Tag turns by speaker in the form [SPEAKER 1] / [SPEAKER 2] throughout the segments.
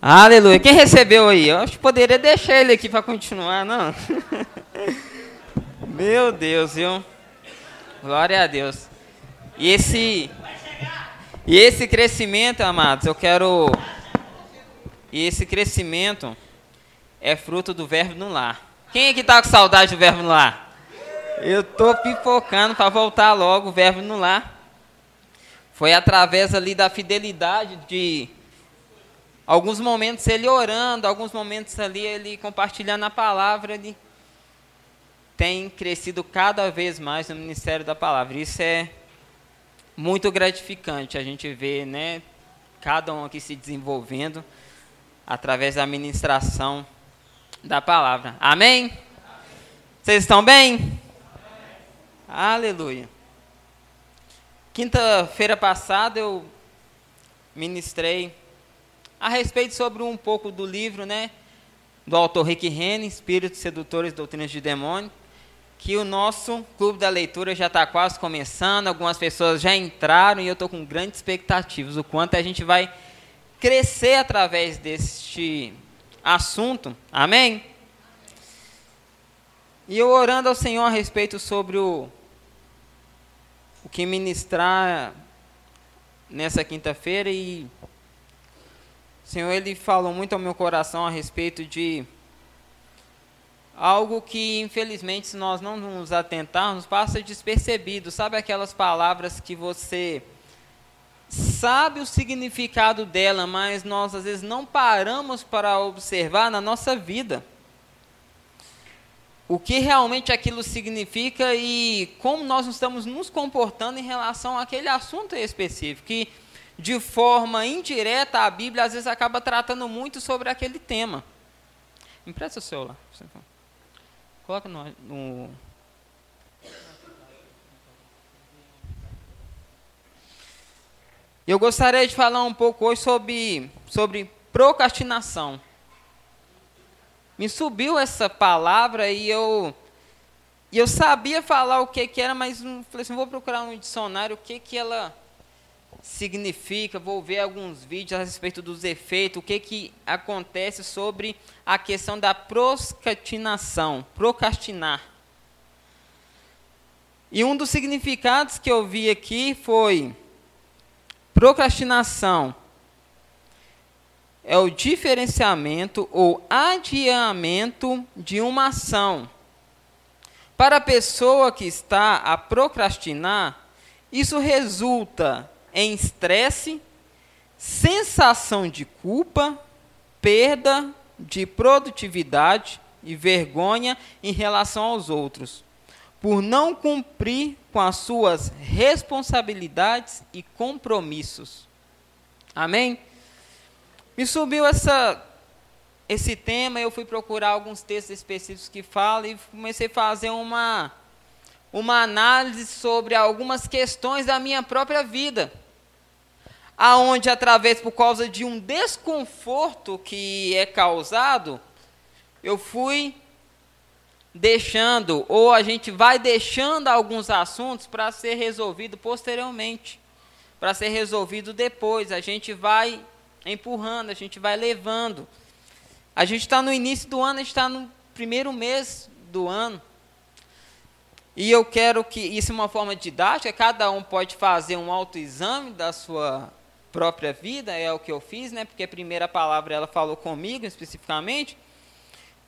[SPEAKER 1] Aleluia. Quem recebeu aí? Eu acho que poderia deixar ele aqui para continuar, não? Meu Deus, viu? Glória a Deus. E esse e esse crescimento, amados, eu quero e esse crescimento é fruto do verbo no lar. Quem é que tá com saudade do verbo no lar? Eu tô pipocando para voltar logo o verbo no lar. Foi através ali da fidelidade de alguns momentos ele orando, alguns momentos ali ele compartilhando a palavra, ele tem crescido cada vez mais no ministério da palavra. Isso é muito gratificante a gente ver, né, cada um aqui se desenvolvendo através da ministração da palavra. Amém? Amém. Vocês estão bem? Amém. Aleluia. Quinta-feira passada eu ministrei a respeito sobre um pouco do livro, né, do autor Rick Renner, Espíritos Sedutores Doutrinas de Demônio, que o nosso clube da leitura já está quase começando, algumas pessoas já entraram e eu estou com grandes expectativas, o quanto a gente vai crescer através deste assunto. Amém? E eu orando ao Senhor a respeito sobre o o que ministrar nessa quinta-feira e Senhor ele falou muito ao meu coração a respeito de algo que infelizmente se nós não nos atentarmos passa despercebido, sabe aquelas palavras que você sabe o significado dela, mas nós às vezes não paramos para observar na nossa vida o que realmente aquilo significa e como nós estamos nos comportando em relação àquele assunto específico, que de forma indireta a Bíblia às vezes acaba tratando muito sobre aquele tema. Empresta o celular. Coloca no, no Eu gostaria de falar um pouco hoje sobre, sobre procrastinação me subiu essa palavra e eu e eu sabia falar o que, que era, mas não, falei assim, vou procurar um dicionário o que, que ela significa, vou ver alguns vídeos a respeito dos efeitos, o que, que acontece sobre a questão da procrastinação, procrastinar. E um dos significados que eu vi aqui foi procrastinação é o diferenciamento ou adiamento de uma ação. Para a pessoa que está a procrastinar, isso resulta em estresse, sensação de culpa, perda de produtividade e vergonha em relação aos outros, por não cumprir com as suas responsabilidades e compromissos. Amém? Me subiu essa, esse tema, eu fui procurar alguns textos específicos que falam e comecei a fazer uma, uma análise sobre algumas questões da minha própria vida. Aonde, através, por causa de um desconforto que é causado, eu fui deixando, ou a gente vai deixando alguns assuntos para ser resolvido posteriormente, para ser resolvido depois. A gente vai empurrando, a gente vai levando. A gente está no início do ano, a gente está no primeiro mês do ano. E eu quero que, isso é uma forma didática, cada um pode fazer um autoexame da sua própria vida, é o que eu fiz, né? Porque a primeira palavra ela falou comigo especificamente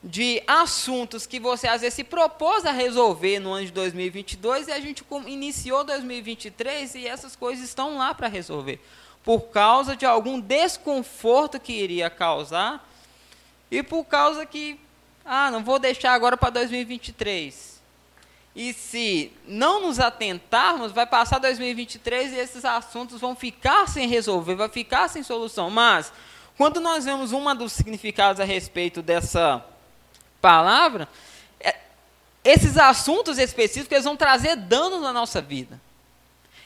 [SPEAKER 1] de assuntos que você às vezes se propôs a resolver no ano de 2022 e a gente iniciou 2023 e essas coisas estão lá para resolver por causa de algum desconforto que iria causar e por causa que, ah, não vou deixar agora para 2023. E se não nos atentarmos, vai passar 2023 e esses assuntos vão ficar sem resolver, vai ficar sem solução. Mas, quando nós vemos uma dos significados a respeito dessa palavra, é, esses assuntos específicos eles vão trazer danos na nossa vida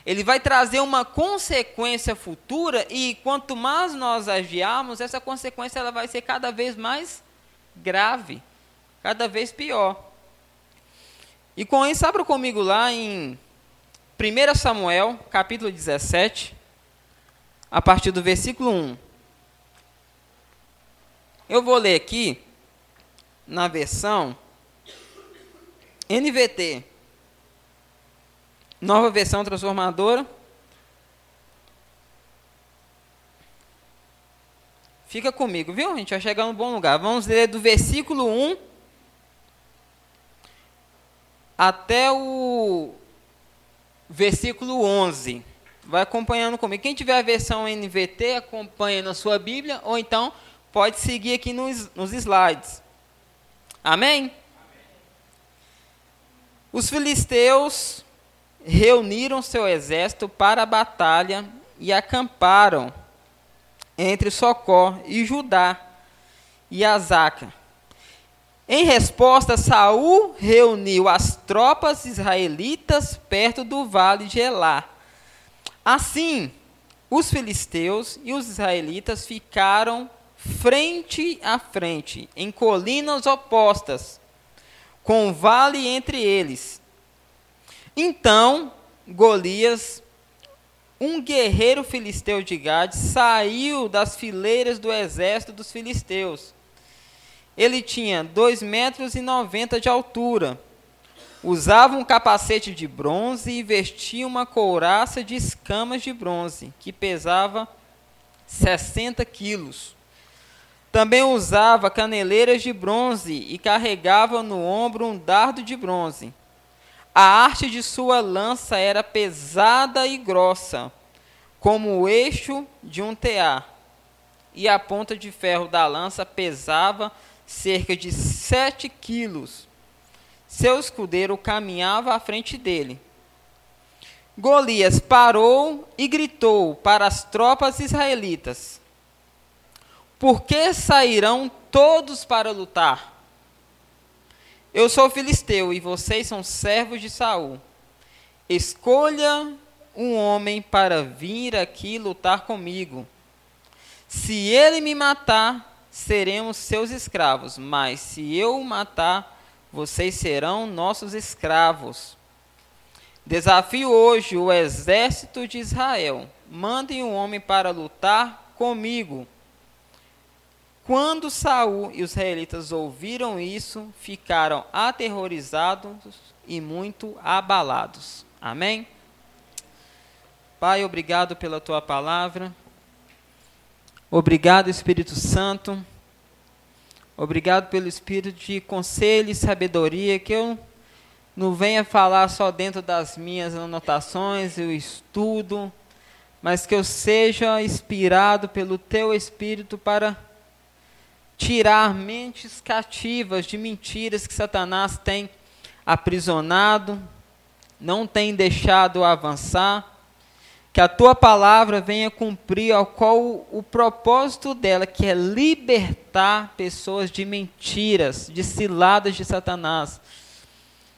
[SPEAKER 1] ele vai trazer uma consequência futura e quanto mais nós agiarmos, essa consequência ela vai ser cada vez mais grave, cada vez pior. E com isso, abra comigo lá em 1 Samuel, capítulo 17, a partir do versículo 1. Eu vou ler aqui na versão NVT. Nova versão transformadora. Fica comigo, viu? A gente vai chegar no bom lugar. Vamos ler do versículo 1 até o versículo 11. Vai acompanhando comigo. Quem tiver a versão NVT, acompanha na sua Bíblia, ou então pode seguir aqui nos, nos slides. Amém? Os filisteus reuniram seu exército para a batalha e acamparam entre Socó e Judá e Azaca. Em resposta, Saul reuniu as tropas israelitas perto do vale de Elá. Assim, os filisteus e os israelitas ficaram frente a frente, em colinas opostas, com um vale entre eles. Então, Golias, um guerreiro filisteu de Gade, saiu das fileiras do exército dos filisteus ele tinha 2 metros e 90 de altura. Usava um capacete de bronze e vestia uma couraça de escamas de bronze, que pesava 60 quilos. Também usava caneleiras de bronze e carregava no ombro um dardo de bronze. A arte de sua lança era pesada e grossa, como o eixo de um tear, e a ponta de ferro da lança pesava cerca de sete quilos. Seu escudeiro caminhava à frente dele. Golias parou e gritou para as tropas israelitas: Por que sairão todos para lutar? Eu sou filisteu e vocês são servos de Saul. Escolha um homem para vir aqui lutar comigo. Se ele me matar, seremos seus escravos, mas se eu o matar, vocês serão nossos escravos. Desafio hoje o exército de Israel. Mandem um homem para lutar comigo. Quando Saul e os israelitas ouviram isso, ficaram aterrorizados e muito abalados. Amém? Pai, obrigado pela tua palavra. Obrigado, Espírito Santo. Obrigado pelo espírito de conselho e sabedoria que eu não venha falar só dentro das minhas anotações, eu estudo, mas que eu seja inspirado pelo teu espírito para tirar mentes cativas de mentiras que Satanás tem aprisionado, não tem deixado avançar que a tua palavra venha cumprir ao qual o propósito dela, que é libertar pessoas de mentiras, de ciladas de Satanás.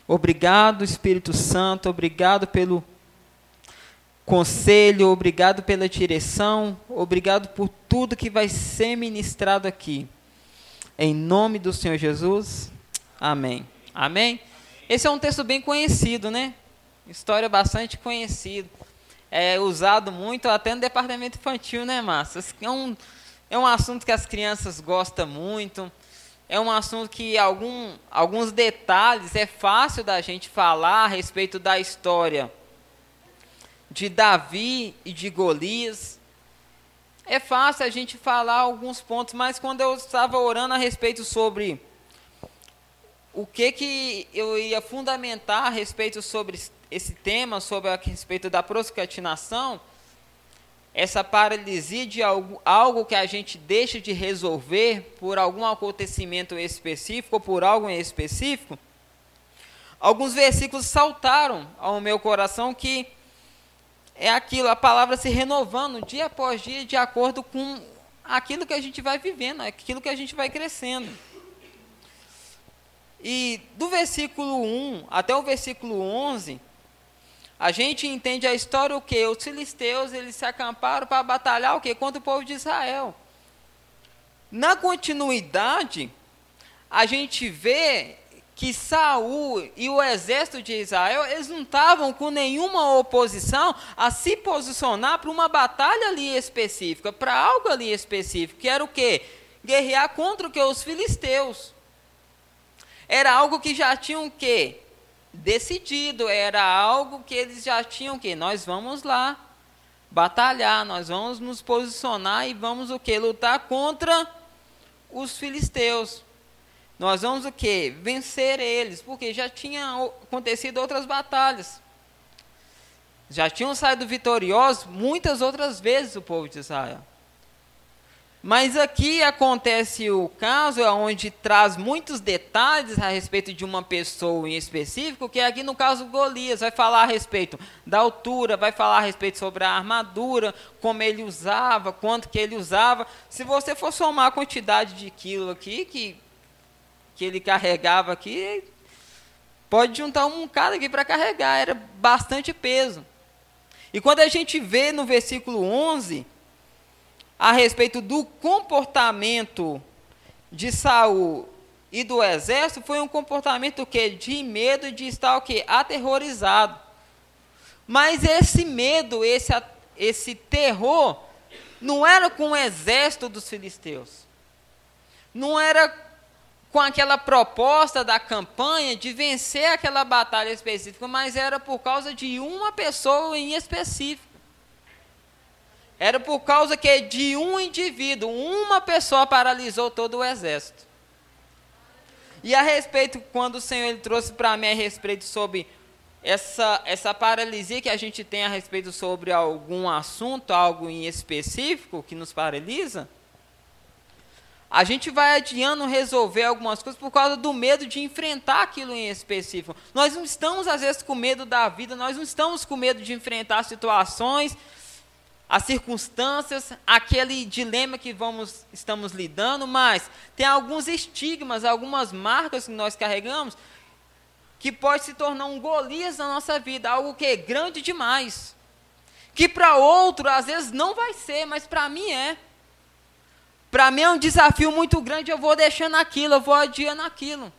[SPEAKER 1] Obrigado, Espírito Santo, obrigado pelo conselho, obrigado pela direção, obrigado por tudo que vai ser ministrado aqui. Em nome do Senhor Jesus. Amém. Amém. Esse é um texto bem conhecido, né? História bastante conhecida é usado muito até no departamento infantil, né, Márcia? É um, é um assunto que as crianças gostam muito. É um assunto que algum, alguns detalhes é fácil da gente falar a respeito da história de Davi e de Golias. É fácil a gente falar alguns pontos, mas quando eu estava orando a respeito sobre o que, que eu ia fundamentar a respeito sobre esse tema sobre a respeito da procrastinação, essa paralisia de algo, algo que a gente deixa de resolver por algum acontecimento específico ou por algo em específico, alguns versículos saltaram ao meu coração que é aquilo, a palavra se renovando dia após dia de acordo com aquilo que a gente vai vivendo, aquilo que a gente vai crescendo. E do versículo 1 até o versículo 11, a gente entende a história o que? Os filisteus eles se acamparam para batalhar o que? Contra o povo de Israel. Na continuidade, a gente vê que Saul e o exército de Israel, eles não estavam com nenhuma oposição a se posicionar para uma batalha ali específica, para algo ali específico, que era o quê? guerrear contra o que? Os filisteus. Era algo que já tinham que decidido, era algo que eles já tinham que nós vamos lá batalhar, nós vamos nos posicionar e vamos o que lutar contra os filisteus. Nós vamos o que vencer eles, porque já tinha acontecido outras batalhas. Já tinham saído vitoriosos muitas outras vezes o povo de Israel. Mas aqui acontece o caso onde traz muitos detalhes a respeito de uma pessoa em específico, que é aqui no caso Golias, vai falar a respeito da altura, vai falar a respeito sobre a armadura, como ele usava, quanto que ele usava. Se você for somar a quantidade de quilo aqui que, que ele carregava aqui, pode juntar um cara aqui para carregar, era bastante peso. E quando a gente vê no versículo 11, a respeito do comportamento de Saul e do exército foi um comportamento que de medo de estar o que aterrorizado. Mas esse medo, esse esse terror não era com o exército dos filisteus. Não era com aquela proposta da campanha de vencer aquela batalha específica, mas era por causa de uma pessoa em específico. Era por causa que de um indivíduo, uma pessoa paralisou todo o exército. E a respeito, quando o Senhor ele trouxe para mim a respeito sobre essa, essa paralisia que a gente tem a respeito sobre algum assunto, algo em específico que nos paralisa, a gente vai adiando resolver algumas coisas por causa do medo de enfrentar aquilo em específico. Nós não estamos, às vezes, com medo da vida, nós não estamos com medo de enfrentar situações as circunstâncias, aquele dilema que vamos estamos lidando, mas tem alguns estigmas, algumas marcas que nós carregamos que pode se tornar um Golias na nossa vida, algo que é grande demais. Que para outro às vezes não vai ser, mas para mim é. Para mim é um desafio muito grande, eu vou deixando aquilo, eu vou adiando aquilo.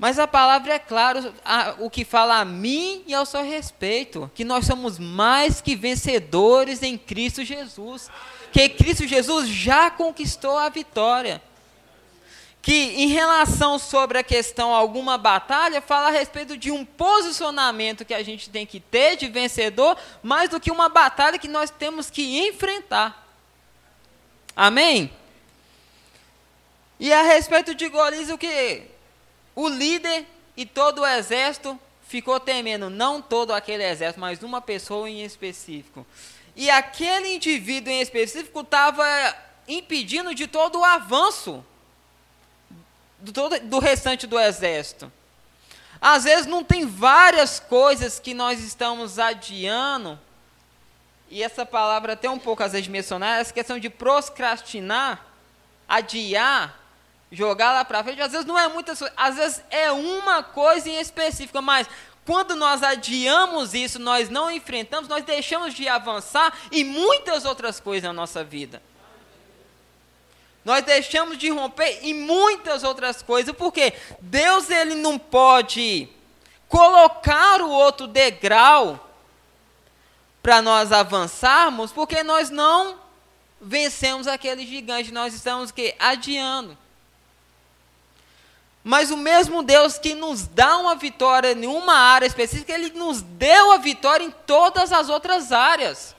[SPEAKER 1] Mas a palavra é clara, o que fala a mim e ao seu respeito, que nós somos mais que vencedores em Cristo Jesus, que Cristo Jesus já conquistou a vitória. Que em relação sobre a questão alguma batalha, fala a respeito de um posicionamento que a gente tem que ter de vencedor, mais do que uma batalha que nós temos que enfrentar. Amém? E a respeito de Golias, o que o líder e todo o exército ficou temendo, não todo aquele exército, mas uma pessoa em específico. E aquele indivíduo em específico estava impedindo de todo o avanço do, todo, do restante do exército. Às vezes não tem várias coisas que nós estamos adiando, e essa palavra até um pouco às vezes mencionar, essa questão de procrastinar, adiar, jogar lá para frente, às vezes não é muitas coisas, às vezes é uma coisa em específica, mas quando nós adiamos isso, nós não enfrentamos, nós deixamos de avançar em muitas outras coisas na nossa vida. Nós deixamos de romper em muitas outras coisas, porque Deus ele não pode colocar o outro degrau para nós avançarmos, porque nós não vencemos aquele gigante, nós estamos que adiando. Mas o mesmo Deus que nos dá uma vitória em uma área específica, Ele nos deu a vitória em todas as outras áreas.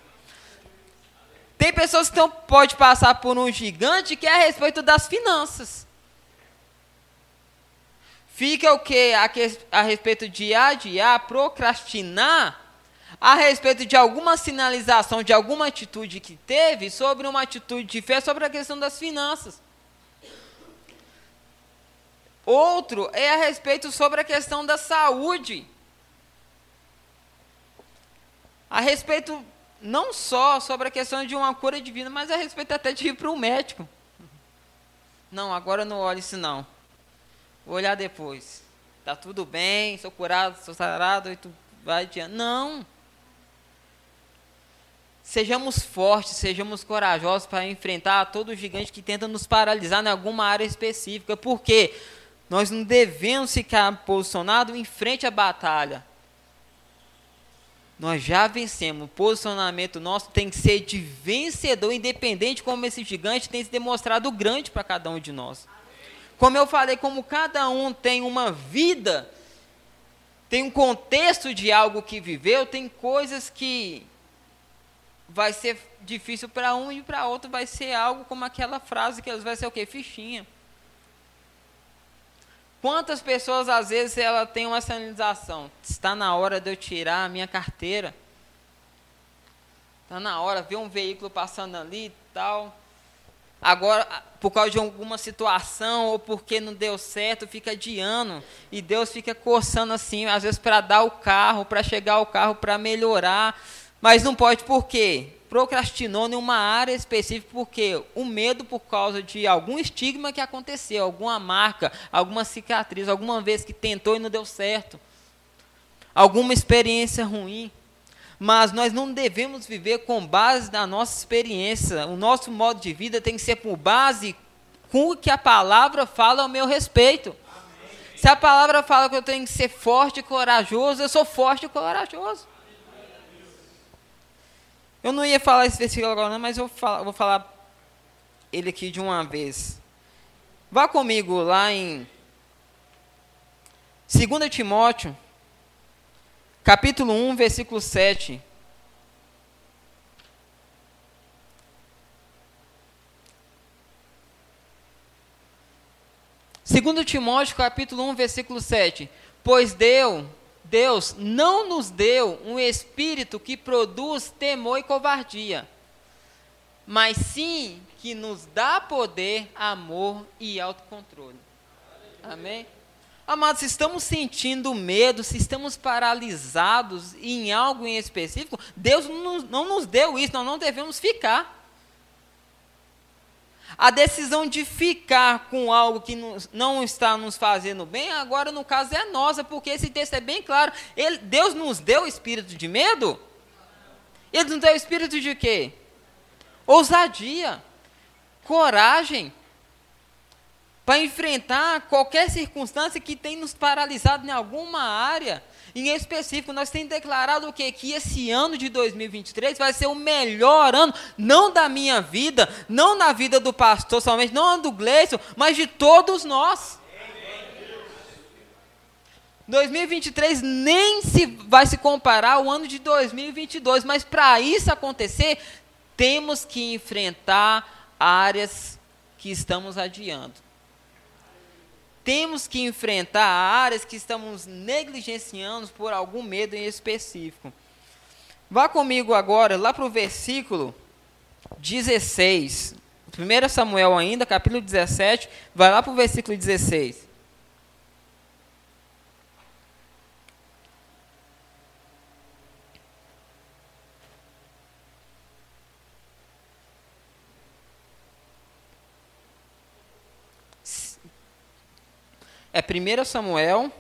[SPEAKER 1] Tem pessoas que podem pode passar por um gigante que é a respeito das finanças. Fica o que a, a respeito de adiar, procrastinar, a respeito de alguma sinalização, de alguma atitude que teve sobre uma atitude de fé sobre a questão das finanças. Outro é a respeito sobre a questão da saúde. A respeito não só sobre a questão de uma cura divina, mas a respeito até de ir para o médico. Não, agora não olhe isso não. Vou olhar depois. Tá tudo bem, sou curado, sou sarado e tu vai adiante. Não. Sejamos fortes, sejamos corajosos para enfrentar todo gigante que tenta nos paralisar em alguma área específica. Por quê? Nós não devemos ficar posicionados em frente à batalha. nós já vencemos. O posicionamento nosso tem que ser de vencedor, independente como esse gigante tem se demonstrado grande para cada um de nós. Como eu falei, como cada um tem uma vida, tem um contexto de algo que viveu, tem coisas que vai ser difícil para um e para outro vai ser algo como aquela frase que eles vai ser o quê? Fichinha. Quantas pessoas, às vezes, ela tem uma sinalização? Está na hora de eu tirar a minha carteira. Está na hora, ver um veículo passando ali e tal. Agora, por causa de alguma situação ou porque não deu certo, fica adiando. E Deus fica coçando assim, às vezes para dar o carro, para chegar o carro, para melhorar. Mas não pode, por quê? Procrastinou em uma área específica porque o medo por causa de algum estigma que aconteceu, alguma marca, alguma cicatriz, alguma vez que tentou e não deu certo, alguma experiência ruim. Mas nós não devemos viver com base na nossa experiência. O nosso modo de vida tem que ser por base com o que a palavra fala ao meu respeito. Se a palavra fala que eu tenho que ser forte e corajoso, eu sou forte e corajoso. Eu não ia falar esse versículo agora, mas eu vou falar, vou falar ele aqui de uma vez. Vá comigo lá em 2 Timóteo, capítulo 1, versículo 7. Segundo Timóteo, capítulo 1, versículo 7. Pois Deus Deus não nos deu um espírito que produz temor e covardia, mas sim que nos dá poder, amor e autocontrole. Amém? Amados, se estamos sentindo medo, se estamos paralisados em algo em específico, Deus não nos deu isso, nós não devemos ficar. A decisão de ficar com algo que não está nos fazendo bem, agora no caso é nossa, porque esse texto é bem claro. Ele, Deus nos deu espírito de medo? Ele nos deu espírito de quê? Ousadia, coragem, para enfrentar qualquer circunstância que tenha nos paralisado em alguma área. Em específico, nós temos declarado o quê? Que esse ano de 2023 vai ser o melhor ano, não da minha vida, não na vida do pastor somente, não do Gleison, mas de todos nós. 2023 nem se vai se comparar ao ano de 2022, mas para isso acontecer, temos que enfrentar áreas que estamos adiando temos que enfrentar áreas que estamos negligenciando por algum medo em específico. Vá comigo agora lá para o versículo 16. 1 Samuel ainda, capítulo 17, vai lá para o versículo 16. É 1 Samuel,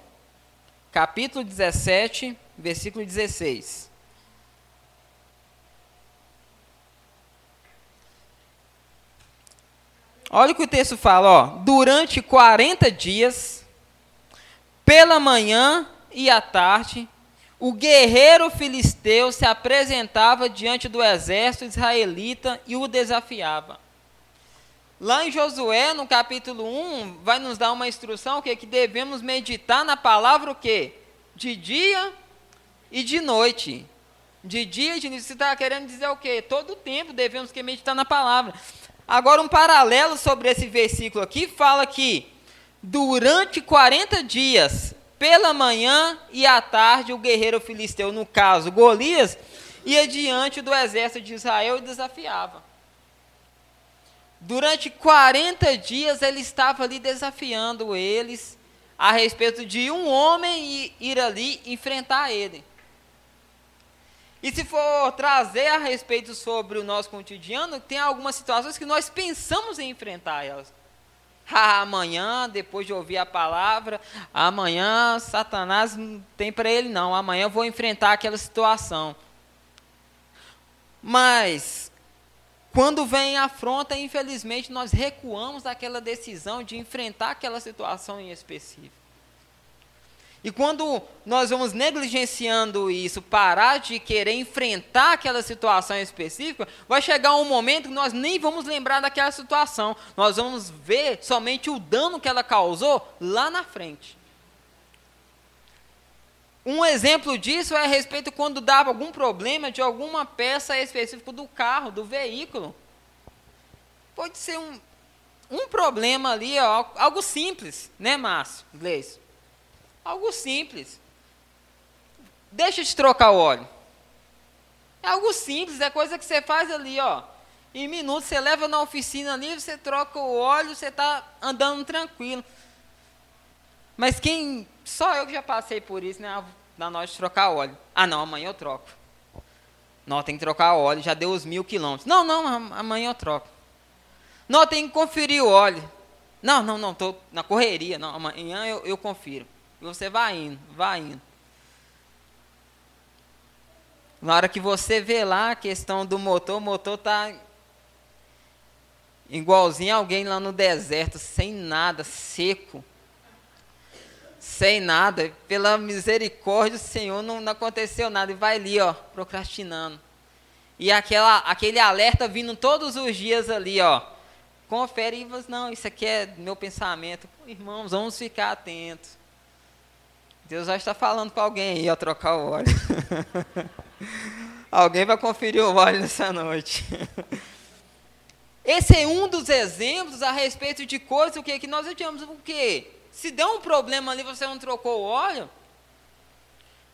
[SPEAKER 1] capítulo 17, versículo 16. Olha o que o texto fala, ó. Durante 40 dias, pela manhã e à tarde, o guerreiro filisteu se apresentava diante do exército israelita e o desafiava. Lá em Josué, no capítulo 1, vai nos dar uma instrução que, que devemos meditar na palavra o quê? De dia e de noite. De dia e de noite. Você está querendo dizer o quê? Todo tempo devemos que meditar na palavra. Agora, um paralelo sobre esse versículo aqui fala que durante 40 dias, pela manhã e à tarde, o guerreiro filisteu, no caso Golias, ia diante do exército de Israel e desafiava. Durante 40 dias ele estava ali desafiando eles a respeito de um homem ir ali enfrentar ele. E se for trazer a respeito sobre o nosso cotidiano, tem algumas situações que nós pensamos em enfrentar elas. Amanhã, depois de ouvir a palavra, amanhã Satanás não tem para ele não, amanhã eu vou enfrentar aquela situação. Mas quando vem a afronta, infelizmente, nós recuamos daquela decisão de enfrentar aquela situação em específico. E quando nós vamos negligenciando isso, parar de querer enfrentar aquela situação específica, vai chegar um momento que nós nem vamos lembrar daquela situação. Nós vamos ver somente o dano que ela causou lá na frente. Um exemplo disso é a respeito quando dava algum problema de alguma peça específica do carro, do veículo. Pode ser um, um problema ali, ó, algo simples, né, Márcio? Inglês. Algo simples. Deixa de trocar o óleo. É algo simples, é coisa que você faz ali, ó. Em minutos você leva na oficina ali, você troca o óleo, você está andando tranquilo. Mas quem. Só eu que já passei por isso, né? Na hora de trocar óleo. Ah, não, amanhã eu troco. Não, tem que trocar óleo, já deu os mil quilômetros. Não, não, amanhã eu troco. Não, tem que conferir o óleo. Não, não, não, estou na correria. Não, amanhã eu, eu confiro. E você vai indo, vai indo. Na hora que você vê lá a questão do motor, o motor está igualzinho alguém lá no deserto, sem nada, seco. Sem nada, pela misericórdia do Senhor não, não aconteceu nada. E vai ali, ó, procrastinando. E aquela, aquele alerta vindo todos os dias ali, ó. Confere e você, não, isso aqui é meu pensamento. Irmãos, vamos ficar atentos. Deus já está falando para alguém aí, a trocar o óleo. alguém vai conferir o óleo nessa noite. Esse é um dos exemplos a respeito de coisas o que, que nós odiamos. Porque se der um problema ali, você não trocou o óleo,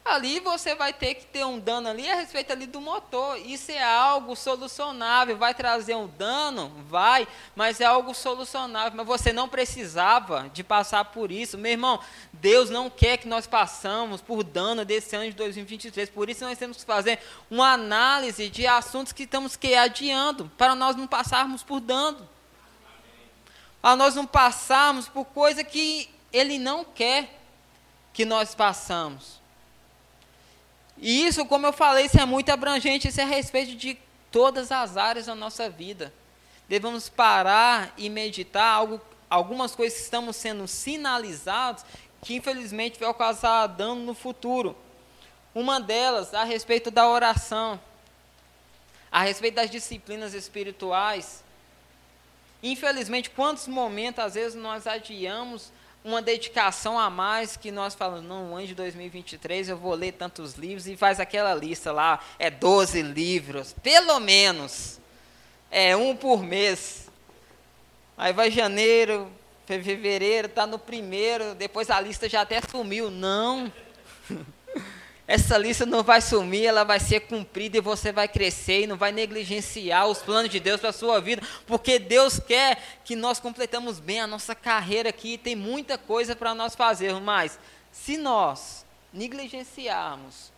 [SPEAKER 1] ali você vai ter que ter um dano ali a respeito ali do motor. Isso é algo solucionável. Vai trazer um dano? Vai, mas é algo solucionável. Mas você não precisava de passar por isso. Meu irmão, Deus não quer que nós passamos por dano desse ano de 2023. Por isso nós temos que fazer uma análise de assuntos que estamos que adiando, para nós não passarmos por dano. Para nós não passarmos por coisa que Ele não quer que nós passamos. E isso, como eu falei, isso é muito abrangente, isso é a respeito de todas as áreas da nossa vida. Devemos parar e meditar algo, algumas coisas que estamos sendo sinalizados que infelizmente vai causar dano no futuro. Uma delas a respeito da oração, a respeito das disciplinas espirituais. Infelizmente, quantos momentos às vezes nós adiamos uma dedicação a mais que nós falamos, não, ano de 2023 eu vou ler tantos livros e faz aquela lista lá, é 12 livros, pelo menos, é um por mês. Aí vai janeiro, fevereiro, está no primeiro, depois a lista já até sumiu. Não. essa lista não vai sumir, ela vai ser cumprida e você vai crescer e não vai negligenciar os planos de Deus para a sua vida, porque Deus quer que nós completamos bem a nossa carreira aqui, tem muita coisa para nós fazermos, mas se nós negligenciarmos,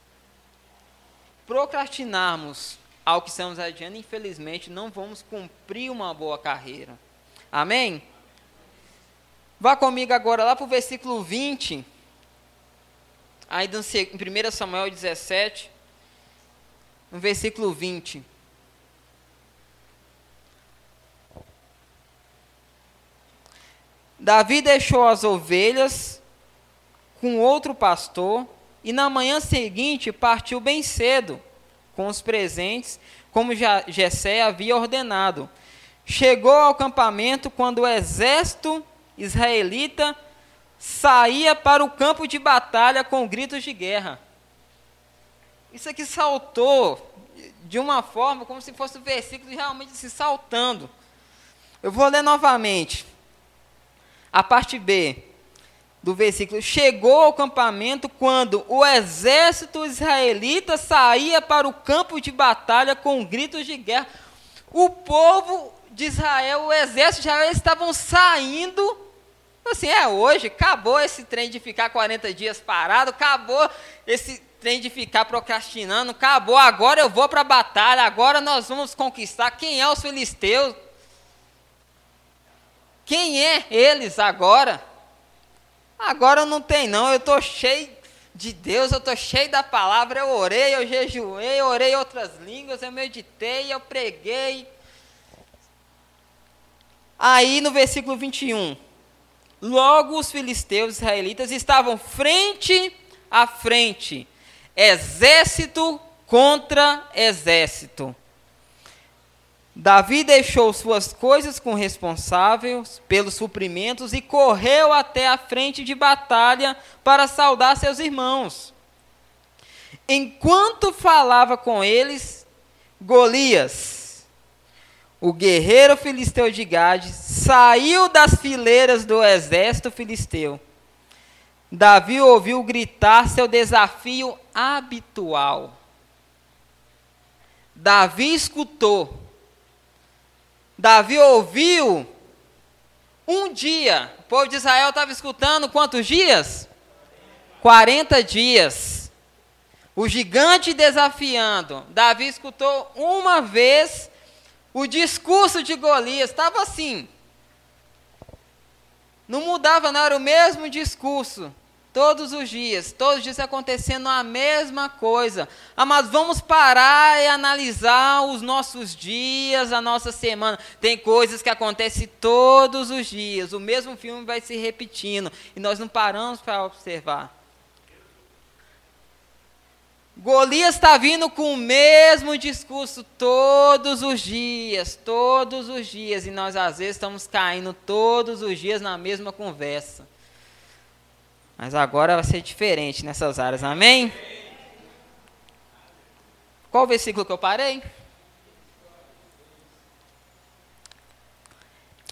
[SPEAKER 1] procrastinarmos ao que estamos adiando, infelizmente não vamos cumprir uma boa carreira. Amém? Vá comigo agora lá para o versículo 20 aí em 1 Samuel 17, no versículo 20. Davi deixou as ovelhas com outro pastor e na manhã seguinte partiu bem cedo com os presentes, como Jessé havia ordenado. Chegou ao acampamento quando o exército israelita saía para o campo de batalha com gritos de guerra. Isso aqui saltou de uma forma como se fosse o versículo realmente se saltando. Eu vou ler novamente. A parte B do versículo. Chegou ao acampamento quando o exército israelita saía para o campo de batalha com gritos de guerra. O povo de Israel, o exército de Israel estavam saindo Assim, é hoje, acabou esse trem de ficar 40 dias parado, acabou esse trem de ficar procrastinando, acabou, agora eu vou para a batalha, agora nós vamos conquistar. Quem é os filisteus? Quem é eles agora? Agora não tem não, eu estou cheio de Deus, eu estou cheio da palavra, eu orei, eu jejuei, eu orei outras línguas, eu meditei, eu preguei. Aí no versículo 21, Logo os filisteus israelitas estavam frente a frente, exército contra exército. Davi deixou suas coisas com responsáveis pelos suprimentos e correu até a frente de batalha para saudar seus irmãos. Enquanto falava com eles, Golias, o guerreiro filisteu de Gade, saiu das fileiras do exército filisteu. Davi ouviu gritar seu desafio habitual. Davi escutou. Davi ouviu um dia. O povo de Israel estava escutando quantos dias? 40 dias. O gigante desafiando. Davi escutou uma vez o discurso de Golias. Estava assim. Não mudava, não era o mesmo discurso. Todos os dias, todos os dias acontecendo a mesma coisa. Amados, vamos parar e analisar os nossos dias, a nossa semana. Tem coisas que acontecem todos os dias. O mesmo filme vai se repetindo. E nós não paramos para observar. Golias está vindo com o mesmo discurso todos os dias, todos os dias, e nós às vezes estamos caindo todos os dias na mesma conversa. Mas agora vai ser diferente nessas áreas, amém? Qual versículo que eu parei?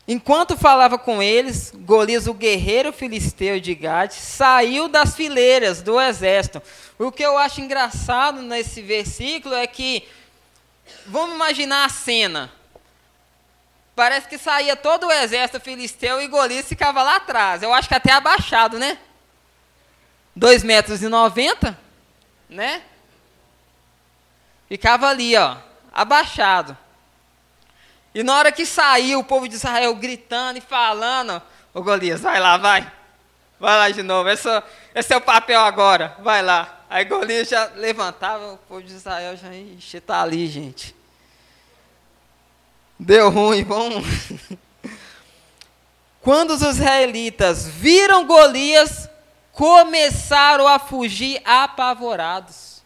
[SPEAKER 1] Enquanto falava com eles, Golias, o guerreiro filisteu de Gade, saiu das fileiras do exército. O que eu acho engraçado nesse versículo é que, vamos imaginar a cena. Parece que saía todo o exército filisteu e Golias ficava lá atrás. Eu acho que até abaixado, né? 2 metros e 90, né? Ficava ali, ó, abaixado. E na hora que saiu o povo de Israel gritando e falando, ô Golias, vai lá, vai. Vai lá de novo, esse, esse é o papel agora, vai lá. Aí Golias já levantava, o povo de Israel já, ixi, tá ali, gente. Deu ruim, vamos. Quando os israelitas viram Golias, começaram a fugir apavorados.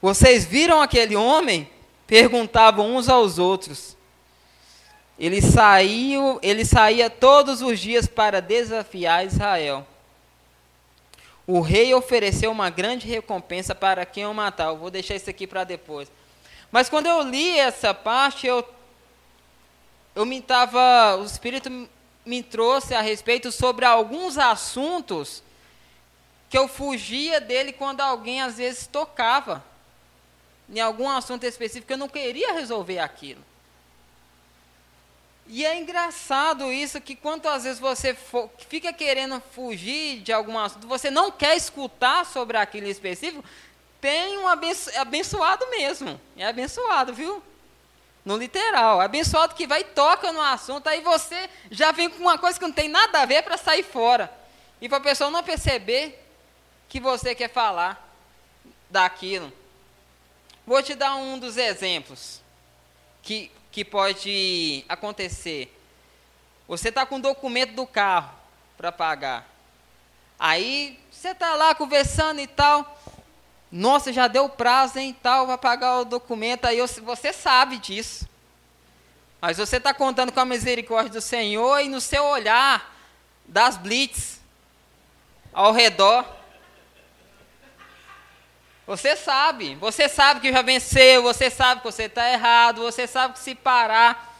[SPEAKER 1] Vocês viram aquele homem? Perguntavam uns aos outros. Ele saiu, ele saía todos os dias para desafiar Israel. O rei ofereceu uma grande recompensa para quem o matar. Eu vou deixar isso aqui para depois. Mas quando eu li essa parte, eu eu me tava, o espírito me trouxe a respeito sobre alguns assuntos que eu fugia dele quando alguém às vezes tocava em algum assunto específico, eu não queria resolver aquilo. E é engraçado isso que quantas vezes você for, fica querendo fugir de algum assunto, você não quer escutar sobre aquilo específico, tem um abençoado mesmo. É abençoado, viu? No literal. Abençoado que vai e toca no assunto, aí você já vem com uma coisa que não tem nada a ver para sair fora. E para a pessoa não perceber que você quer falar daquilo. Vou te dar um dos exemplos que, que pode acontecer. Você está com o documento do carro para pagar. Aí você está lá conversando e tal. Nossa, já deu prazo, hein, tal, vai pagar o documento, aí você sabe disso. Mas você está contando com a misericórdia do Senhor e no seu olhar das blitz ao redor. Você sabe, você sabe que já venceu, você sabe que você está errado, você sabe que se parar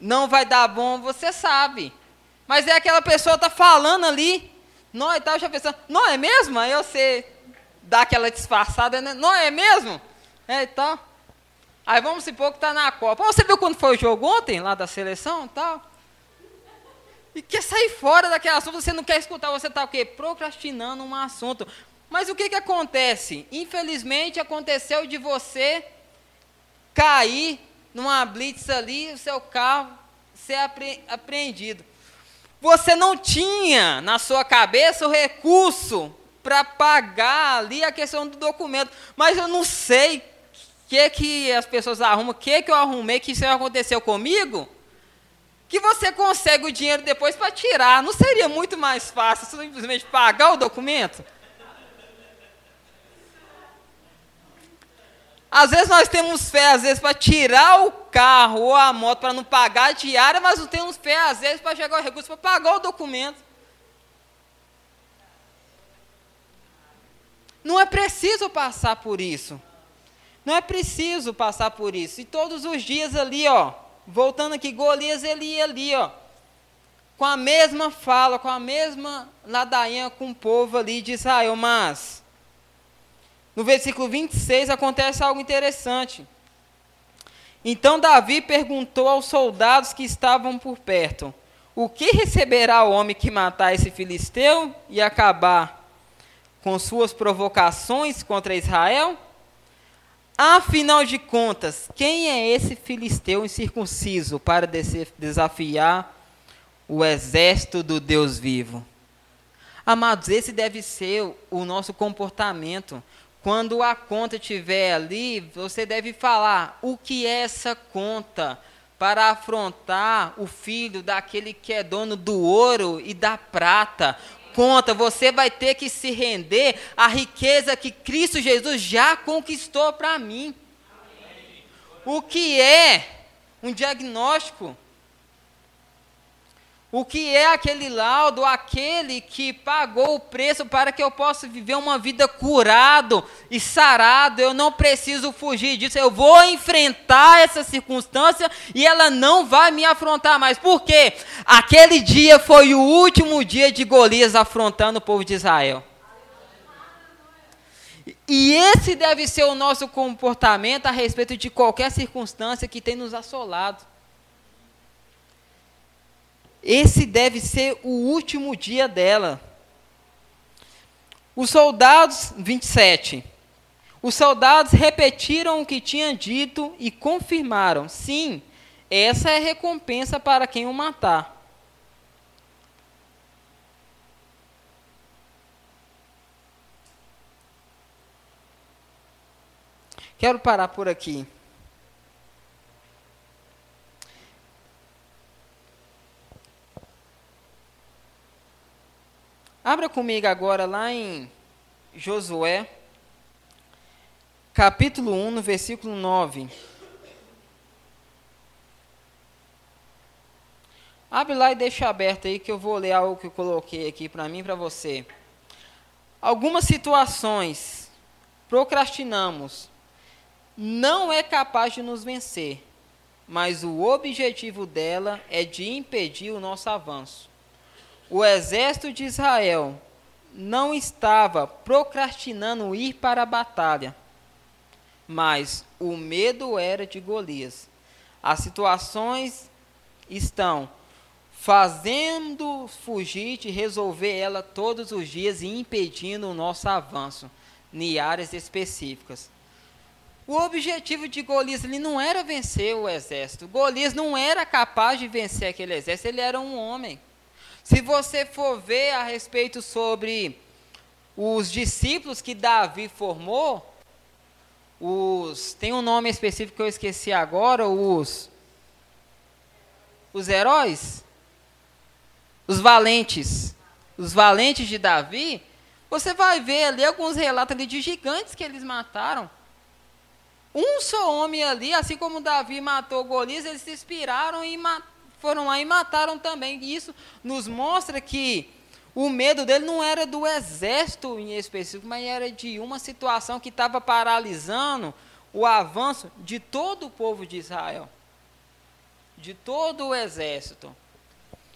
[SPEAKER 1] não vai dar bom, você sabe. Mas é aquela pessoa está falando ali, não, e tal, já pensando, não é mesmo? Aí você dá aquela disfarçada, né? Não é mesmo? É, então. Aí vamos supor que está na Copa. Você viu quando foi o jogo ontem, lá da seleção e tal? E quer sair fora daquele assunto, você não quer escutar, você está o quê? Procrastinando um assunto. Mas o que, que acontece? Infelizmente aconteceu de você cair numa blitz ali, o seu carro ser apre apreendido. Você não tinha na sua cabeça o recurso para pagar ali a questão do documento. Mas eu não sei o que, que as pessoas arrumam, o que, que eu arrumei, que isso aconteceu comigo, que você consegue o dinheiro depois para tirar. Não seria muito mais fácil simplesmente pagar o documento? Às vezes nós temos fé, às vezes, para tirar o carro ou a moto para não pagar a diária, mas não temos fé, às vezes, para chegar o recurso para pagar o documento. Não é preciso passar por isso. Não é preciso passar por isso. E todos os dias ali, ó, voltando aqui, Golias ele ia ali, ó, com a mesma fala, com a mesma ladainha com o povo ali de Israel, mas no versículo 26 acontece algo interessante. Então Davi perguntou aos soldados que estavam por perto: O que receberá o homem que matar esse filisteu e acabar com suas provocações contra Israel? Afinal de contas, quem é esse filisteu incircunciso para desafiar o exército do Deus vivo? Amados, esse deve ser o nosso comportamento. Quando a conta estiver ali, você deve falar o que é essa conta para afrontar o filho daquele que é dono do ouro e da prata conta, você vai ter que se render à riqueza que Cristo Jesus já conquistou para mim. O que é um diagnóstico? O que é aquele laudo, aquele que pagou o preço para que eu possa viver uma vida curado e sarado? Eu não preciso fugir disso. Eu vou enfrentar essa circunstância e ela não vai me afrontar mais. Por quê? Aquele dia foi o último dia de Golias afrontando o povo de Israel. E esse deve ser o nosso comportamento a respeito de qualquer circunstância que tem nos assolado. Esse deve ser o último dia dela. Os soldados, 27. Os soldados repetiram o que tinha dito e confirmaram: sim, essa é a recompensa para quem o matar. Quero parar por aqui. Abra comigo agora lá em Josué, capítulo 1, no versículo 9. Abre lá e deixa aberto aí que eu vou ler algo que eu coloquei aqui para mim e para você. Algumas situações procrastinamos. Não é capaz de nos vencer, mas o objetivo dela é de impedir o nosso avanço o exército de Israel não estava procrastinando ir para a batalha, mas o medo era de Golias. As situações estão fazendo fugir de resolver ela todos os dias e impedindo o nosso avanço em áreas específicas. O objetivo de Golias ele não era vencer o exército. Golias não era capaz de vencer aquele exército, ele era um homem. Se você for ver a respeito sobre os discípulos que Davi formou, os tem um nome específico que eu esqueci agora, os os heróis, os valentes, os valentes de Davi, você vai ver ali alguns relatos ali de gigantes que eles mataram. Um só homem ali, assim como Davi matou Golias, eles se inspiraram e mataram foram lá e mataram também. E isso nos mostra que o medo dele não era do exército em específico, mas era de uma situação que estava paralisando o avanço de todo o povo de Israel, de todo o exército.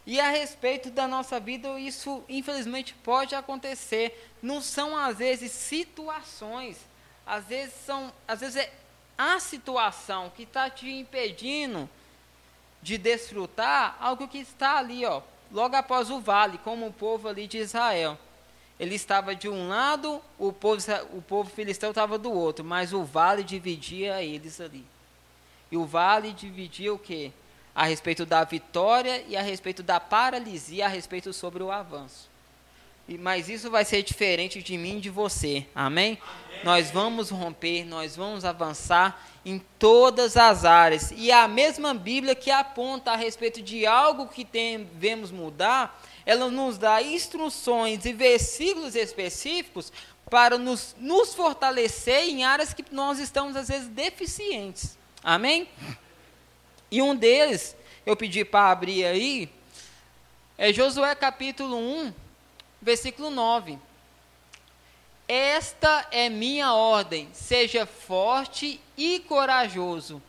[SPEAKER 1] E a respeito da nossa vida, isso infelizmente pode acontecer. Não são às vezes situações, às vezes são, às vezes é a situação que está te impedindo de desfrutar algo que está ali, ó, logo após o vale, como o povo ali de Israel. Ele estava de um lado, o povo, o povo filisteu estava do outro, mas o vale dividia eles ali. E o vale dividia o quê? A respeito da vitória e a respeito da paralisia, a respeito sobre o avanço. mas isso vai ser diferente de mim e de você. Amém? Amém? Nós vamos romper, nós vamos avançar em todas as áreas. E a mesma Bíblia que aponta a respeito de algo que devemos mudar, ela nos dá instruções e versículos específicos para nos, nos fortalecer em áreas que nós estamos, às vezes, deficientes. Amém? E um deles, eu pedi para abrir aí, é Josué capítulo 1, versículo 9. Esta é minha ordem: seja forte e corajoso.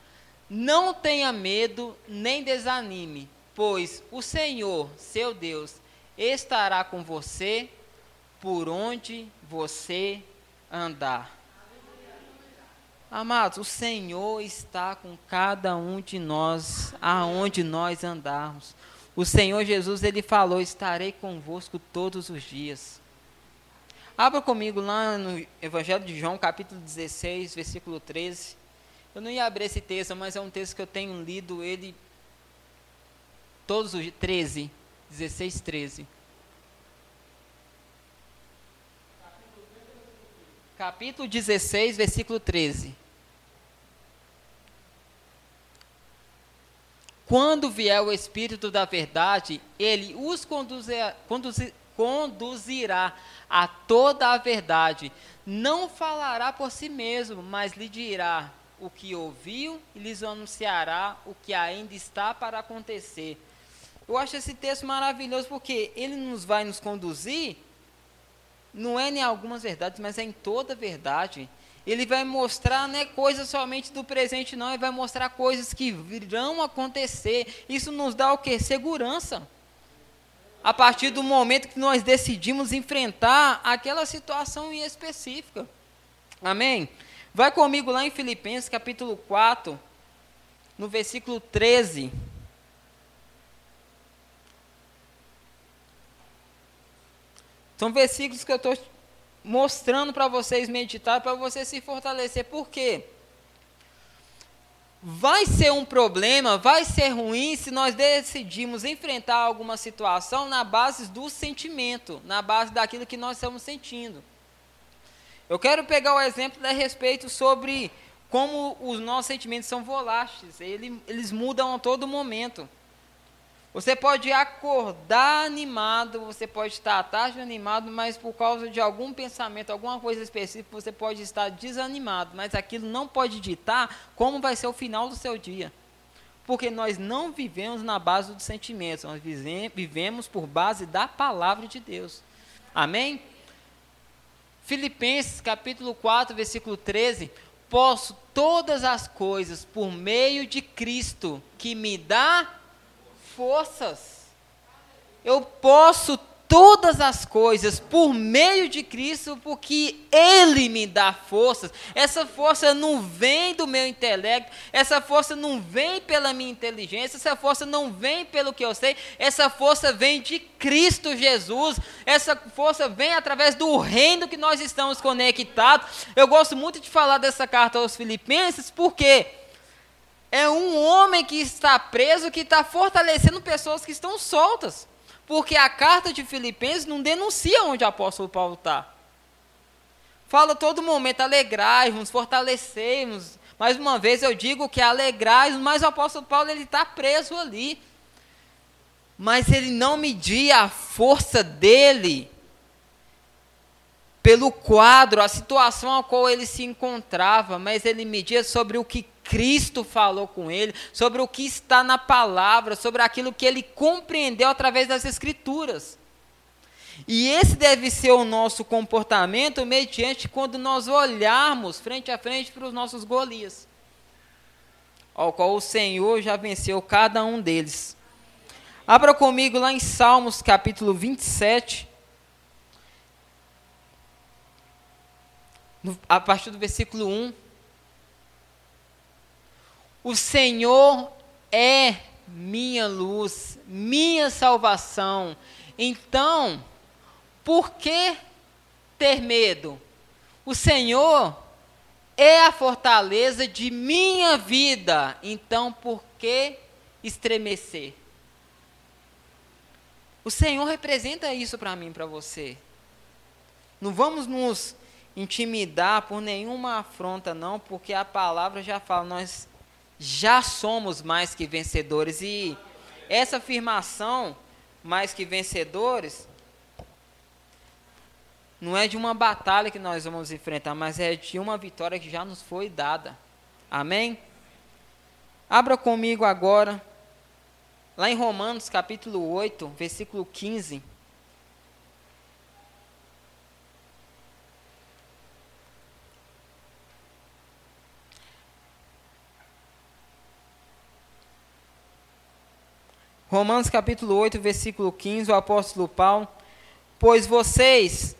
[SPEAKER 1] Não tenha medo nem desanime, pois o Senhor, seu Deus, estará com você por onde você andar. Amados, o Senhor está com cada um de nós, aonde nós andarmos. O Senhor Jesus, ele falou: Estarei convosco todos os dias. Abra comigo lá no Evangelho de João, capítulo 16, versículo 13. Eu não ia abrir esse texto, mas é um texto que eu tenho lido ele todos os dias. 13, 16, 13. Capítulo 16, versículo 13. Quando vier o Espírito da Verdade, ele os conduzirá, conduzir, conduzirá a toda a verdade. Não falará por si mesmo, mas lhe dirá o que ouviu e lhes anunciará o que ainda está para acontecer. Eu acho esse texto maravilhoso porque ele nos vai nos conduzir, não é em algumas verdades, mas é em toda verdade. Ele vai mostrar não é coisas somente do presente, não, ele vai mostrar coisas que virão acontecer. Isso nos dá o que? Segurança. A partir do momento que nós decidimos enfrentar aquela situação em específica. Amém? Vai comigo lá em Filipenses capítulo 4, no versículo 13. São versículos que eu estou mostrando para vocês meditar, para você se fortalecer. Por quê? Vai ser um problema, vai ser ruim se nós decidimos enfrentar alguma situação na base do sentimento, na base daquilo que nós estamos sentindo. Eu quero pegar o exemplo a respeito sobre como os nossos sentimentos são voláteis, eles mudam a todo momento. Você pode acordar animado, você pode estar à tarde animado, mas por causa de algum pensamento, alguma coisa específica, você pode estar desanimado. Mas aquilo não pode ditar como vai ser o final do seu dia. Porque nós não vivemos na base dos sentimentos, nós vivemos por base da palavra de Deus. Amém? Filipenses capítulo 4, versículo 13. Posso todas as coisas por meio de Cristo que me dá forças. Eu posso todas as coisas por meio de Cristo, porque Ele me dá forças. Essa força não vem do meu intelecto, essa força não vem pela minha inteligência, essa força não vem pelo que eu sei, essa força vem de Cristo Jesus. Essa força vem através do reino que nós estamos conectados. Eu gosto muito de falar dessa carta aos Filipenses, porque é um homem que está preso, que está fortalecendo pessoas que estão soltas. Porque a carta de Filipenses não denuncia onde o apóstolo Paulo está. Fala todo momento, alegrai-nos, fortalecemos. Mais uma vez eu digo que alegrai-nos, mas o apóstolo Paulo ele está preso ali. Mas ele não media a força dele pelo quadro, a situação a qual ele se encontrava, mas ele media sobre o que Cristo falou com ele, sobre o que está na palavra, sobre aquilo que ele compreendeu através das Escrituras. E esse deve ser o nosso comportamento mediante quando nós olharmos frente a frente para os nossos Golias, ao qual o Senhor já venceu cada um deles. Abra comigo lá em Salmos capítulo 27, a partir do versículo 1. O Senhor é minha luz, minha salvação. Então, por que ter medo? O Senhor é a fortaleza de minha vida. Então, por que estremecer? O Senhor representa isso para mim, para você. Não vamos nos intimidar por nenhuma afronta, não, porque a palavra já fala, nós já somos mais que vencedores. E essa afirmação, mais que vencedores, não é de uma batalha que nós vamos enfrentar, mas é de uma vitória que já nos foi dada. Amém? Abra comigo agora, lá em Romanos capítulo 8, versículo 15. Romanos capítulo 8, versículo 15, o apóstolo Paulo, pois vocês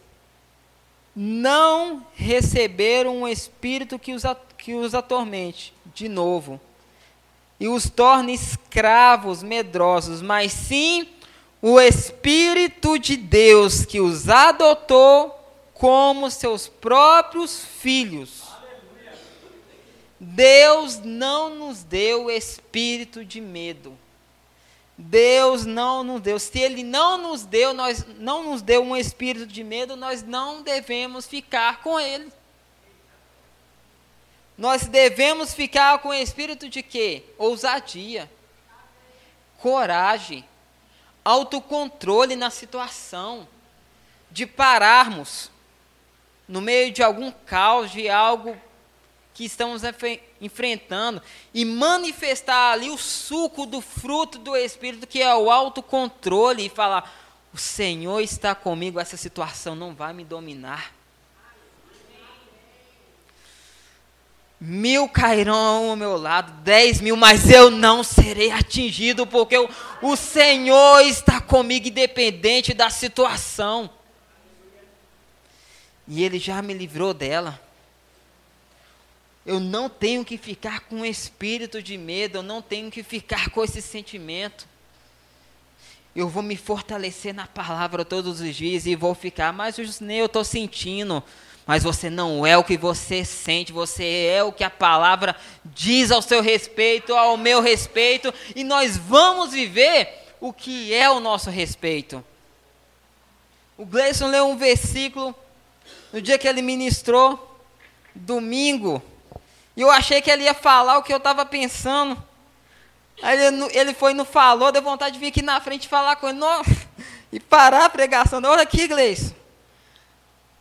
[SPEAKER 1] não receberam um espírito que os, que os atormente de novo e os torne escravos medrosos, mas sim o Espírito de Deus que os adotou como seus próprios filhos. Deus não nos deu espírito de medo. Deus não nos deu. Se Ele não nos deu, nós não nos deu um espírito de medo, nós não devemos ficar com Ele. Nós devemos ficar com o espírito de quê? Ousadia, coragem, autocontrole na situação, de pararmos no meio de algum caos, de algo que estamos enfrentando e manifestar ali o suco do fruto do Espírito, que é o autocontrole, e falar: o Senhor está comigo, essa situação não vai me dominar. Mil cairão ao meu lado, dez mil, mas eu não serei atingido, porque o, o Senhor está comigo, independente da situação. E Ele já me livrou dela. Eu não tenho que ficar com um espírito de medo, eu não tenho que ficar com esse sentimento. Eu vou me fortalecer na palavra todos os dias e vou ficar, mas nem eu estou sentindo. Mas você não é o que você sente, você é o que a palavra diz ao seu respeito, ao meu respeito, e nós vamos viver o que é o nosso respeito. O Gleison leu um versículo no dia que ele ministrou, domingo, e eu achei que ele ia falar o que eu estava pensando. Aí ele, ele foi e não falou, deu vontade de vir aqui na frente falar com ele. Nossa, e parar a pregação. Olha aqui, Gleice.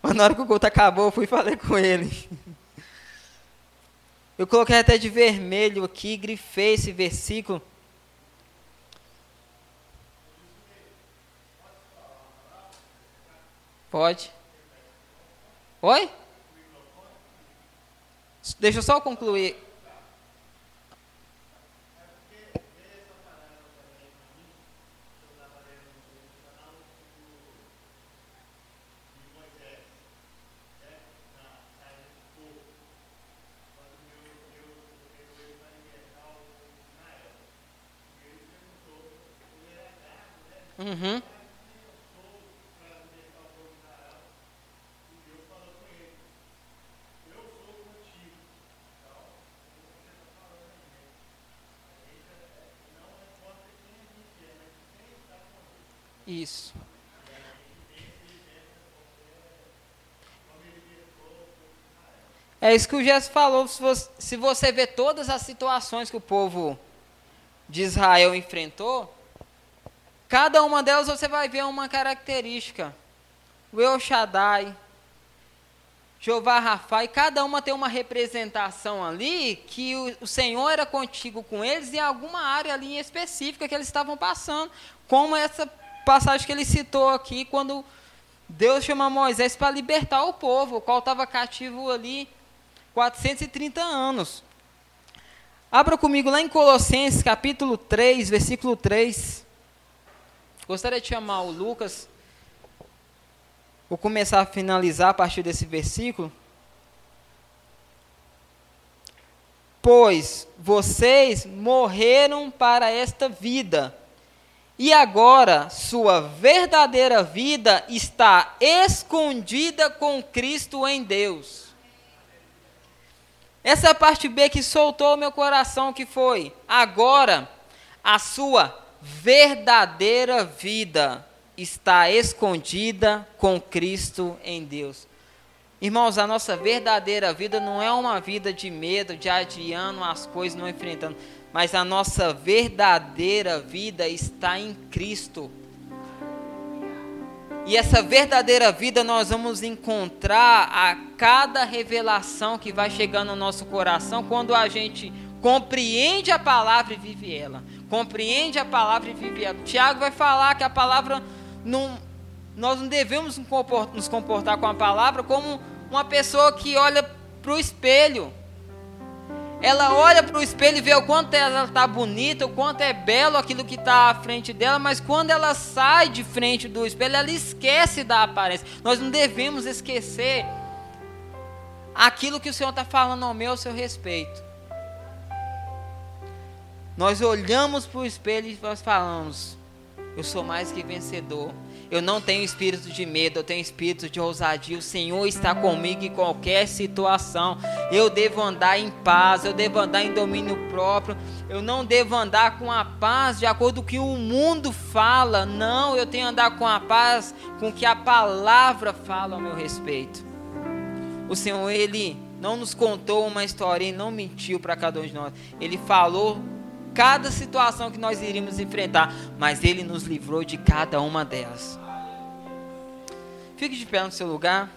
[SPEAKER 1] Mas na hora que o culto acabou, eu fui e falei com ele. Eu coloquei até de vermelho aqui, grifei esse versículo. Pode. Oi? Deixa eu só concluir. Uhum. Isso. É isso que o Jesus falou. Se você, vê todas as situações que o povo de Israel enfrentou, cada uma delas você vai ver uma característica. O El Shaddai, Jeová Rafa, e cada uma tem uma representação ali que o, o, Senhor era contigo com eles em alguma área ali específica que eles estavam passando, como essa passagem que ele citou aqui, quando Deus chama Moisés para libertar o povo, o qual estava cativo ali 430 anos. Abra comigo lá em Colossenses, capítulo 3, versículo 3. Gostaria de chamar o Lucas. Vou começar a finalizar a partir desse versículo. Pois vocês morreram para esta vida e agora sua verdadeira vida está escondida com Cristo em Deus. Essa é parte B que soltou meu coração, que foi agora a sua verdadeira vida está escondida com Cristo em Deus. Irmãos, a nossa verdadeira vida não é uma vida de medo, de adiando as coisas, não enfrentando, mas a nossa verdadeira vida está em Cristo. E essa verdadeira vida nós vamos encontrar a cada revelação que vai chegando no nosso coração quando a gente compreende a palavra e vive ela. Compreende a palavra e vive ela. Tiago vai falar que a palavra não, nós não devemos nos comportar com a palavra como uma pessoa que olha para o espelho. Ela olha para o espelho e vê o quanto ela está bonita, o quanto é belo aquilo que está à frente dela, mas quando ela sai de frente do espelho, ela esquece da aparência. Nós não devemos esquecer aquilo que o Senhor está falando ao meu, ao seu respeito. Nós olhamos para o espelho e nós falamos: Eu sou mais que vencedor. Eu não tenho espírito de medo, eu tenho espírito de ousadia. O Senhor está comigo em qualquer situação. Eu devo andar em paz, eu devo andar em domínio próprio. Eu não devo andar com a paz de acordo com o que o mundo fala. Não, eu tenho que andar com a paz com o que a palavra fala ao meu respeito. O Senhor, Ele não nos contou uma história e não mentiu para cada um de nós. Ele falou cada situação que nós iríamos enfrentar, mas Ele nos livrou de cada uma delas. Fique de pé no seu lugar.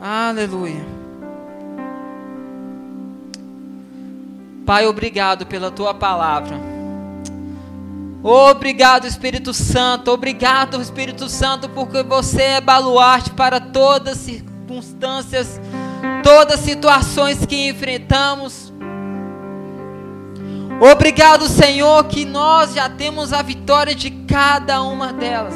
[SPEAKER 1] Aleluia. Pai, obrigado pela tua palavra. Obrigado, Espírito Santo. Obrigado, Espírito Santo, porque você é baluarte para todas as circunstâncias todas as situações que enfrentamos. Obrigado, Senhor, que nós já temos a vitória de cada uma delas.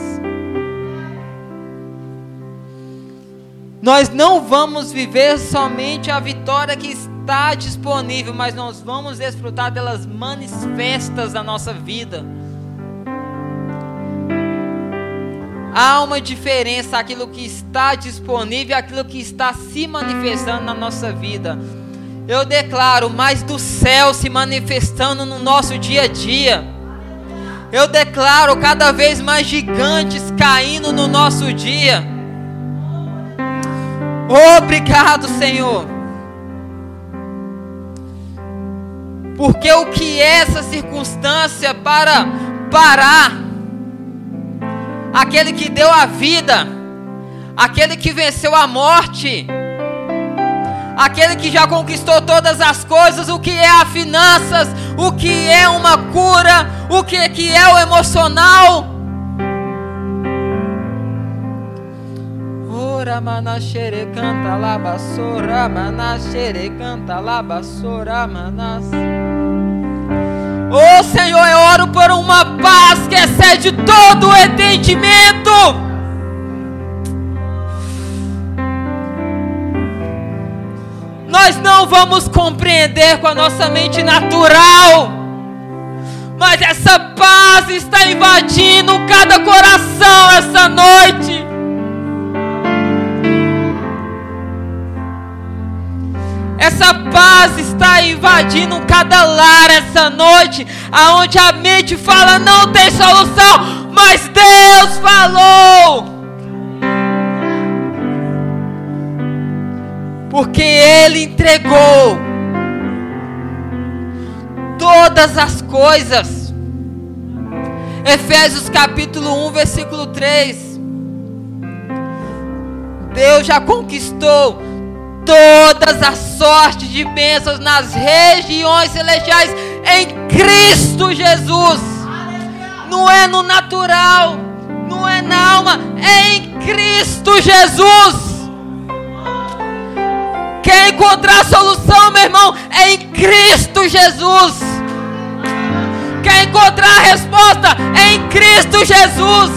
[SPEAKER 1] Nós não vamos viver somente a vitória que está disponível, mas nós vamos desfrutar delas manifestas na nossa vida. Há uma diferença aquilo que está disponível e aquilo que está se manifestando na nossa vida. Eu declaro mais do céu se manifestando no nosso dia a dia. Eu declaro cada vez mais gigantes caindo no nosso dia. Obrigado, Senhor. Porque o que é essa circunstância para parar aquele que deu a vida, aquele que venceu a morte, aquele que já conquistou todas as coisas, o que é a finanças, o que é uma cura, o que, que é o emocional. Ora manachere canta labassora, manachere canta labassora, manas. Oh Senhor, eu oro por uma paz que excede todo o entendimento. Nós não vamos compreender com a nossa mente natural, mas essa paz está invadindo cada coração essa noite. Essa paz está invadindo cada lar essa noite, aonde a mente fala não tem solução, mas Deus falou. Porque ele entregou todas as coisas. Efésios capítulo 1, versículo 3. Deus já conquistou todas as sortes de bênçãos nas regiões celestiais em Cristo Jesus. Não é no natural, não é na alma, é em Cristo Jesus. Quer encontrar solução, meu irmão? É em Cristo Jesus. Quer encontrar a resposta? É em Cristo Jesus.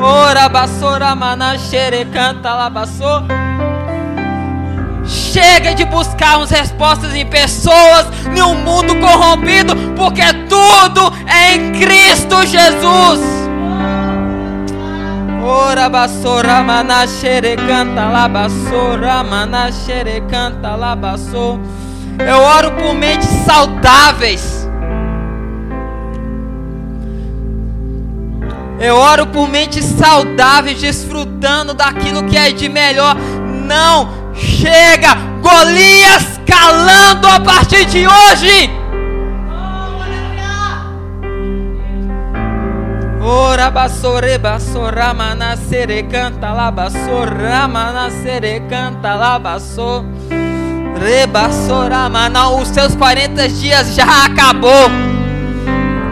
[SPEAKER 1] Ora, basora, manachere, canta, labassou. Chega de buscarmos respostas em pessoas, em um mundo corrompido, porque tudo é em Cristo Jesus. Ora basora manachere canta la basora manachere canta la. Eu oro por mentes saudáveis. Eu oro por mentes saudáveis, desfrutando daquilo que é de melhor. Não chega Golias calando a partir de hoje. Ora bassore bassora manasere canta lá bassora manasere canta lá bassor Rebassora mana os seus 40 dias já acabou.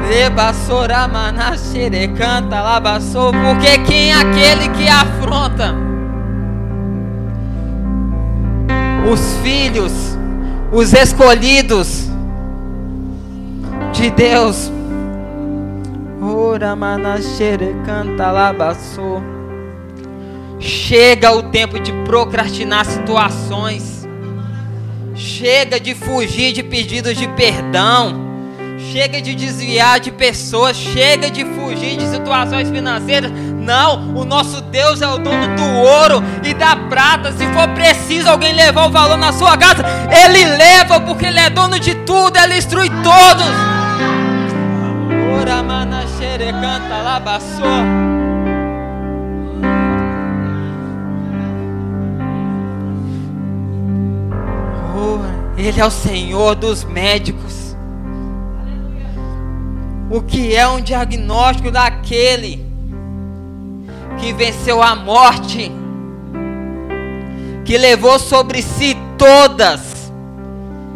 [SPEAKER 1] Rebassora manasere canta lá porque quem é aquele que afronta os filhos os escolhidos de Deus Ora canta. Chega o tempo de procrastinar situações. Chega de fugir de pedidos de perdão. Chega de desviar de pessoas. Chega de fugir de situações financeiras. Não, o nosso Deus é o dono do ouro e da prata. Se for preciso alguém levar o valor na sua casa, Ele leva, porque Ele é dono de tudo. Ele instrui todos. Oh, ele é o Senhor dos médicos. O que é um diagnóstico daquele que venceu a morte, que levou sobre si todas.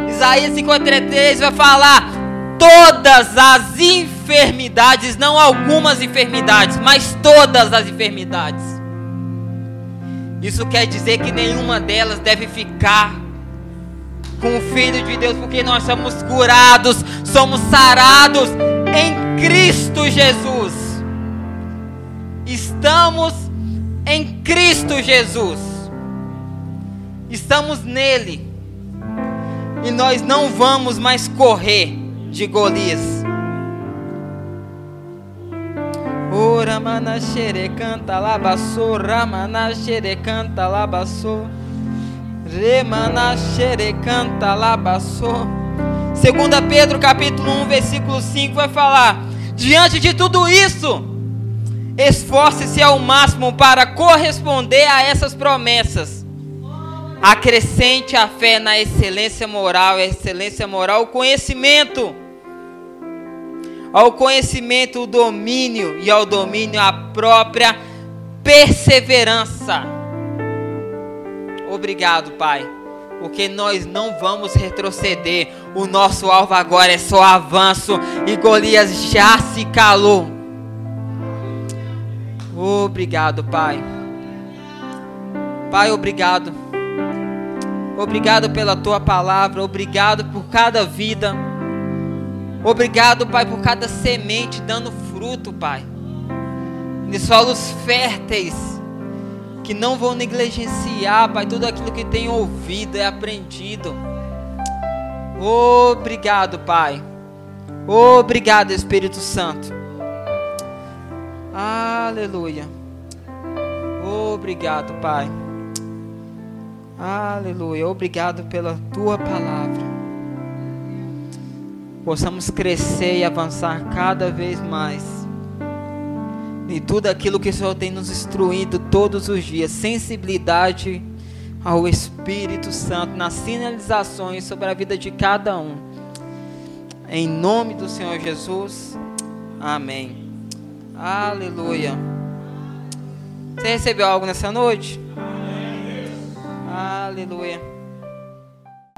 [SPEAKER 1] Isaías 53 vai falar: todas as enfermidades, não algumas enfermidades, mas todas as enfermidades. Isso quer dizer que nenhuma delas deve ficar com o Filho de Deus, porque nós somos curados, somos sarados em Cristo Jesus. Estamos em Cristo Jesus. Estamos nele. E nós não vamos mais correr de Golias. Ora mana xere canta labaçô, ramana xere canta labaçô, remana xere canta labaçô. Segunda Pedro capítulo 1, versículo 5 vai falar: Diante de tudo isso, esforce-se ao máximo para corresponder a essas promessas. Acrescente a fé na excelência moral, excelência moral, o conhecimento ao conhecimento o domínio e ao domínio a própria perseverança. Obrigado, Pai, porque nós não vamos retroceder. O nosso alvo agora é só avanço e Golias já se calou. Obrigado, Pai. Pai, obrigado. Obrigado pela tua palavra, obrigado por cada vida. Obrigado, Pai, por cada semente dando fruto, Pai. De solos férteis, que não vão negligenciar, Pai, tudo aquilo que tem ouvido e aprendido. Obrigado, Pai. Obrigado, Espírito Santo. Aleluia. Obrigado, Pai. Aleluia. Obrigado pela tua palavra possamos crescer e avançar cada vez mais em tudo aquilo que o Senhor tem nos instruído todos os dias, sensibilidade ao Espírito Santo nas sinalizações sobre a vida de cada um. Em nome do Senhor Jesus. Amém. Aleluia. Você recebeu algo nessa noite? Aleluia.